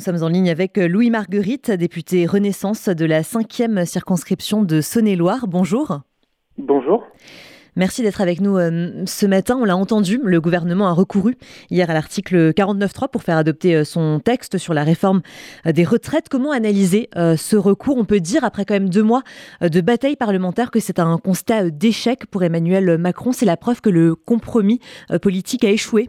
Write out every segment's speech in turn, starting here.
nous sommes en ligne avec Louis Marguerite, député Renaissance de la 5e circonscription de Saône-et-Loire. Bonjour. Bonjour. Merci d'être avec nous euh, ce matin. On l'a entendu, le gouvernement a recouru hier à l'article 49.3 pour faire adopter euh, son texte sur la réforme euh, des retraites. Comment analyser ce recours? On peut dire, après quand même deux mois de bataille parlementaire, que c'est un constat d'échec pour Emmanuel Macron. C'est la preuve que le compromis politique a échoué.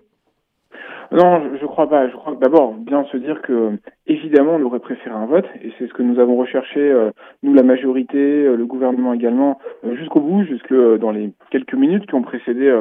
Non, je, crois pas. Je crois d'abord bien se dire que évidemment on aurait préféré un vote et c'est ce que nous avons recherché euh, nous la majorité, euh, le gouvernement également euh, jusqu'au bout, jusque dans les quelques minutes qui ont précédé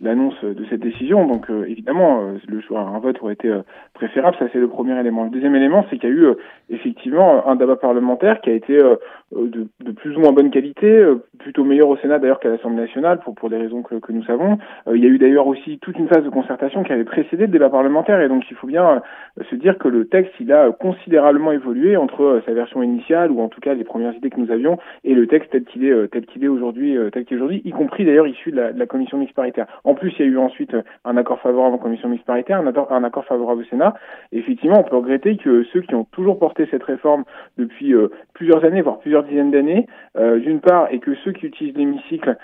l'annonce de cette décision. Donc évidemment le choix un vote aurait été préférable. Ça c'est le premier élément. Le deuxième élément c'est qu'il y a eu effectivement un débat parlementaire qui a été de, de, plus ou moins bonne qualité, plutôt meilleur au Sénat d'ailleurs qu'à l'Assemblée nationale pour pour des raisons que, que nous savons. il y a eu d'ailleurs aussi toute une phase de concertation qui avait précédé le débat parlementaire et donc il faut bien se dire que le texte il a considérablement évolué entre euh, sa version initiale ou en tout cas les premières idées que nous avions et le texte tel qu'il est euh, tel qu'il est aujourd'hui euh, tel qu'il est aujourd'hui y compris d'ailleurs issu de la, de la, commission mixte paritaire. En plus il y a eu ensuite un accord favorable en commission mixte paritaire, un accord, un accord favorable au Sénat. Effectivement on peut regretter que ceux qui ont toujours porté cette réforme depuis plusieurs années voire plusieurs dizaines d'années d'une part et que ceux qui utilisent l'hémicycle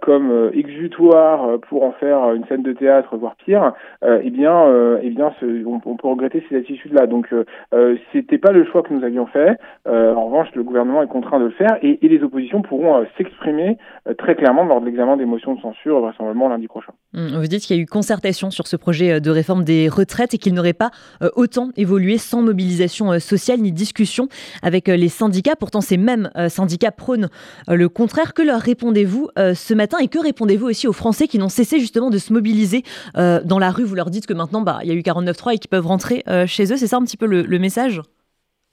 comme exutoire pour en faire une scène de théâtre voire pire, eh bien eh bien on, on, peut regretter ces attitudes là. Donc euh, c'était pas le choix que nous avions fait. Euh, en revanche, le gouvernement est contraint de le faire et, les oppositions pourront euh, s'exprimer euh, très clairement lors de l'examen des motions de censure, vraisemblablement lundi prochain. Hum, vous dites qu'il y a eu concertation sur ce projet de réforme des retraites et qu'il n'aurait pas autant évolué sans mobilisation sociale ni discussion avec les syndicats. Pourtant, ces mêmes syndicats prônent le contraire. Que leur répondez-vous ce matin et que répondez-vous aussi aux Français qui n'ont cessé justement de se mobiliser dans la rue? Vous leur dites que maintenant, bah, il y a eu 49.3 et qu'ils peuvent rentrer chez eux. C'est ça un petit peu le, message?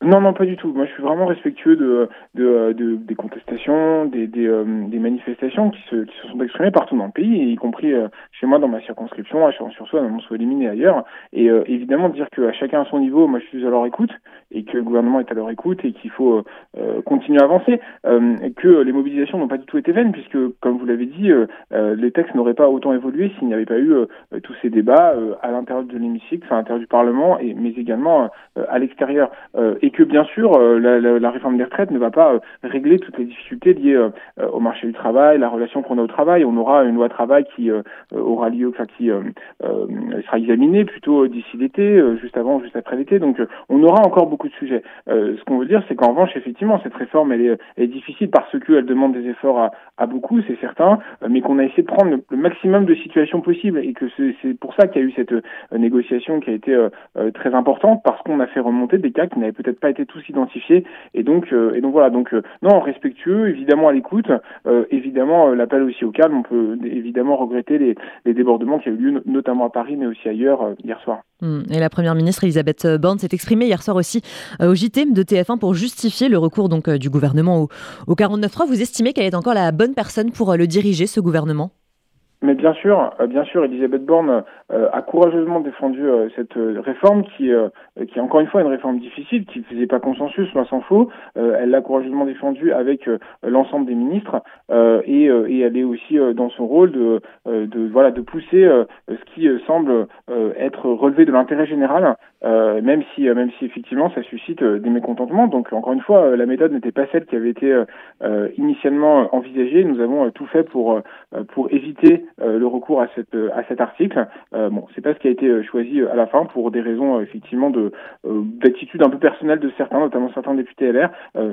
Non, non, pas du tout. Moi, je suis vraiment respectueux de, de, de des contestations, des, euh, manifestations qui se, sont exprimées partout dans le pays, y compris euh, chez moi dans ma circonscription, à Chalon-sur-Saône, à Mont-Éliminé ailleurs. Et euh, évidemment, dire qu'à chacun à son niveau, moi, je suis à leur écoute et que le gouvernement est à leur écoute et qu'il faut continuer à avancer. et que les mobilisations n'ont pas du tout été vaines, puisque, comme vous l'avez dit, les textes n'auraient pas autant évolué s'il n'y avait pas eu tous ces débats à l'intérieur de l'hémicycle, à l'intérieur du Parlement, et, mais également à l'extérieur. Et que bien sûr euh, la, la, la, réforme des retraites ne va pas euh, régler toutes les difficultés liées euh, au marché du travail, la relation qu'on a au travail. On aura une loi travail qui aura lieu, enfin qui sera examinée plutôt d'ici l'été, juste avant, juste après l'été. Donc on aura encore beaucoup de sujets. ce qu'on veut dire, c'est qu'en revanche, effectivement, cette réforme elle est, elle est difficile parce qu'elle demande des efforts à, à beaucoup, c'est certain, mais qu'on a essayé de prendre le, maximum de situations possibles et que c'est pour ça qu'il y a eu cette négociation qui a été très importante parce qu'on a fait remonter des cas qui n'avaient peut-être pas été tous identifiés. Et donc, euh, et donc voilà. Donc euh, non, respectueux, évidemment à l'écoute, euh, évidemment l'appel aussi au calme. On peut évidemment regretter les, les débordements qui ont eu lieu, notamment à Paris, mais aussi ailleurs hier soir. Hmm. Et la première ministre Elisabeth Borne s'est exprimée hier soir aussi au JT de TF1 pour justifier le recours donc du gouvernement au, au 49.3. Vous estimez qu'elle est encore la bonne personne pour le diriger, ce gouvernement? Mais bien sûr, euh, bien sûr, Elisabeth Borne euh, a courageusement défendu euh, cette réforme qui, qui est encore une fois une réforme difficile, qui ne faisait pas consensus, loin s'en faut. elle l'a courageusement défendue avec l'ensemble des ministres et, et, elle est aussi dans son rôle de, de voilà de pousser ce qui semble être relevé de l'intérêt général, même si même si effectivement ça suscite des mécontentements. Donc encore une fois, la méthode n'était pas celle qui avait été initialement envisagée. Nous avons tout fait pour pour éviter euh, le recours à cette euh, à cet article. Euh, bon, c'est pas ce qui a été choisi à la fin pour des raisons effectivement de d'attitude un peu personnelle de certains, notamment certains députés LR.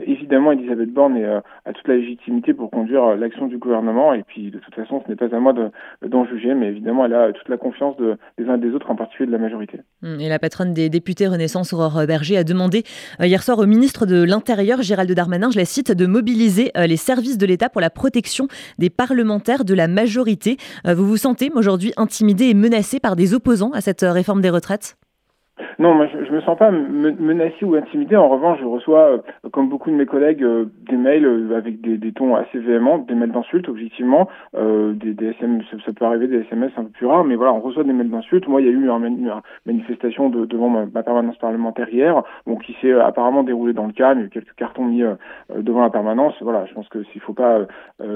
évidemment, Elisabeth Borne a toute la légitimité pour conduire l'action du gouvernement et puis de toute façon, ce n'est pas à moi d'en juger, mais évidemment, elle a toute la confiance de, des uns et des autres, en particulier de la majorité. Hum, et la patronne des députés Renaissance, Aurore Berger, a demandé hier soir au ministre de l'Intérieur, Gérald Darmanin, je la cite, de mobiliser les services de l'État pour la protection des parlementaires de la majorité. Euh, vous vous sentez aujourd'hui intimidé et menacé par des opposants à cette euh, réforme des retraites? Non, moi je, je me sens pas menacé ou intimidé. En revanche, je reçois, euh, comme beaucoup de mes collègues, euh, des mails euh, avec des, des, tons assez véhéments, des mails d'insultes, objectivement, des, des SMS, ça, peut arriver des SMS un peu plus rares, mais voilà, on reçoit des mails d'insultes. Moi, il y a eu une, manifestation de, devant ma, permanence parlementaire hier, bon, qui s'est apparemment déroulée dans le calme. Il y a eu quelques cartons mis devant la permanence. Voilà, je pense que s'il faut pas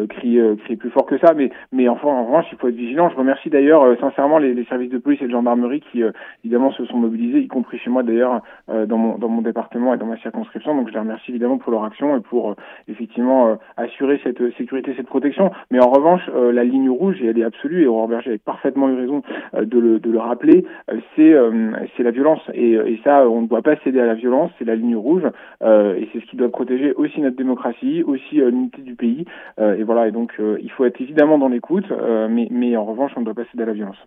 crier, crier plus fort que ça, mais mais enfin, en revanche, il faut être vigilant. Je remercie d'ailleurs sincèrement les, les, services de police et de gendarmerie qui évidemment se sont mobilisés y compris chez moi d'ailleurs, dans, mon, dans mon département et dans ma circonscription. Donc je les remercie évidemment pour leur action et pour effectivement assurer cette sécurité, cette protection. Mais en revanche, la ligne rouge, et elle est absolue, et Aurore Berger avait parfaitement eu raison de le, de, le, rappeler, c'est c'est la violence. Et, et, ça, on ne doit pas céder à la violence, c'est la ligne rouge, et c'est ce qui doit protéger aussi notre démocratie, aussi l'unité du pays. et voilà, et donc il faut être évidemment dans l'écoute, mais, mais en revanche, on ne doit pas céder à la violence.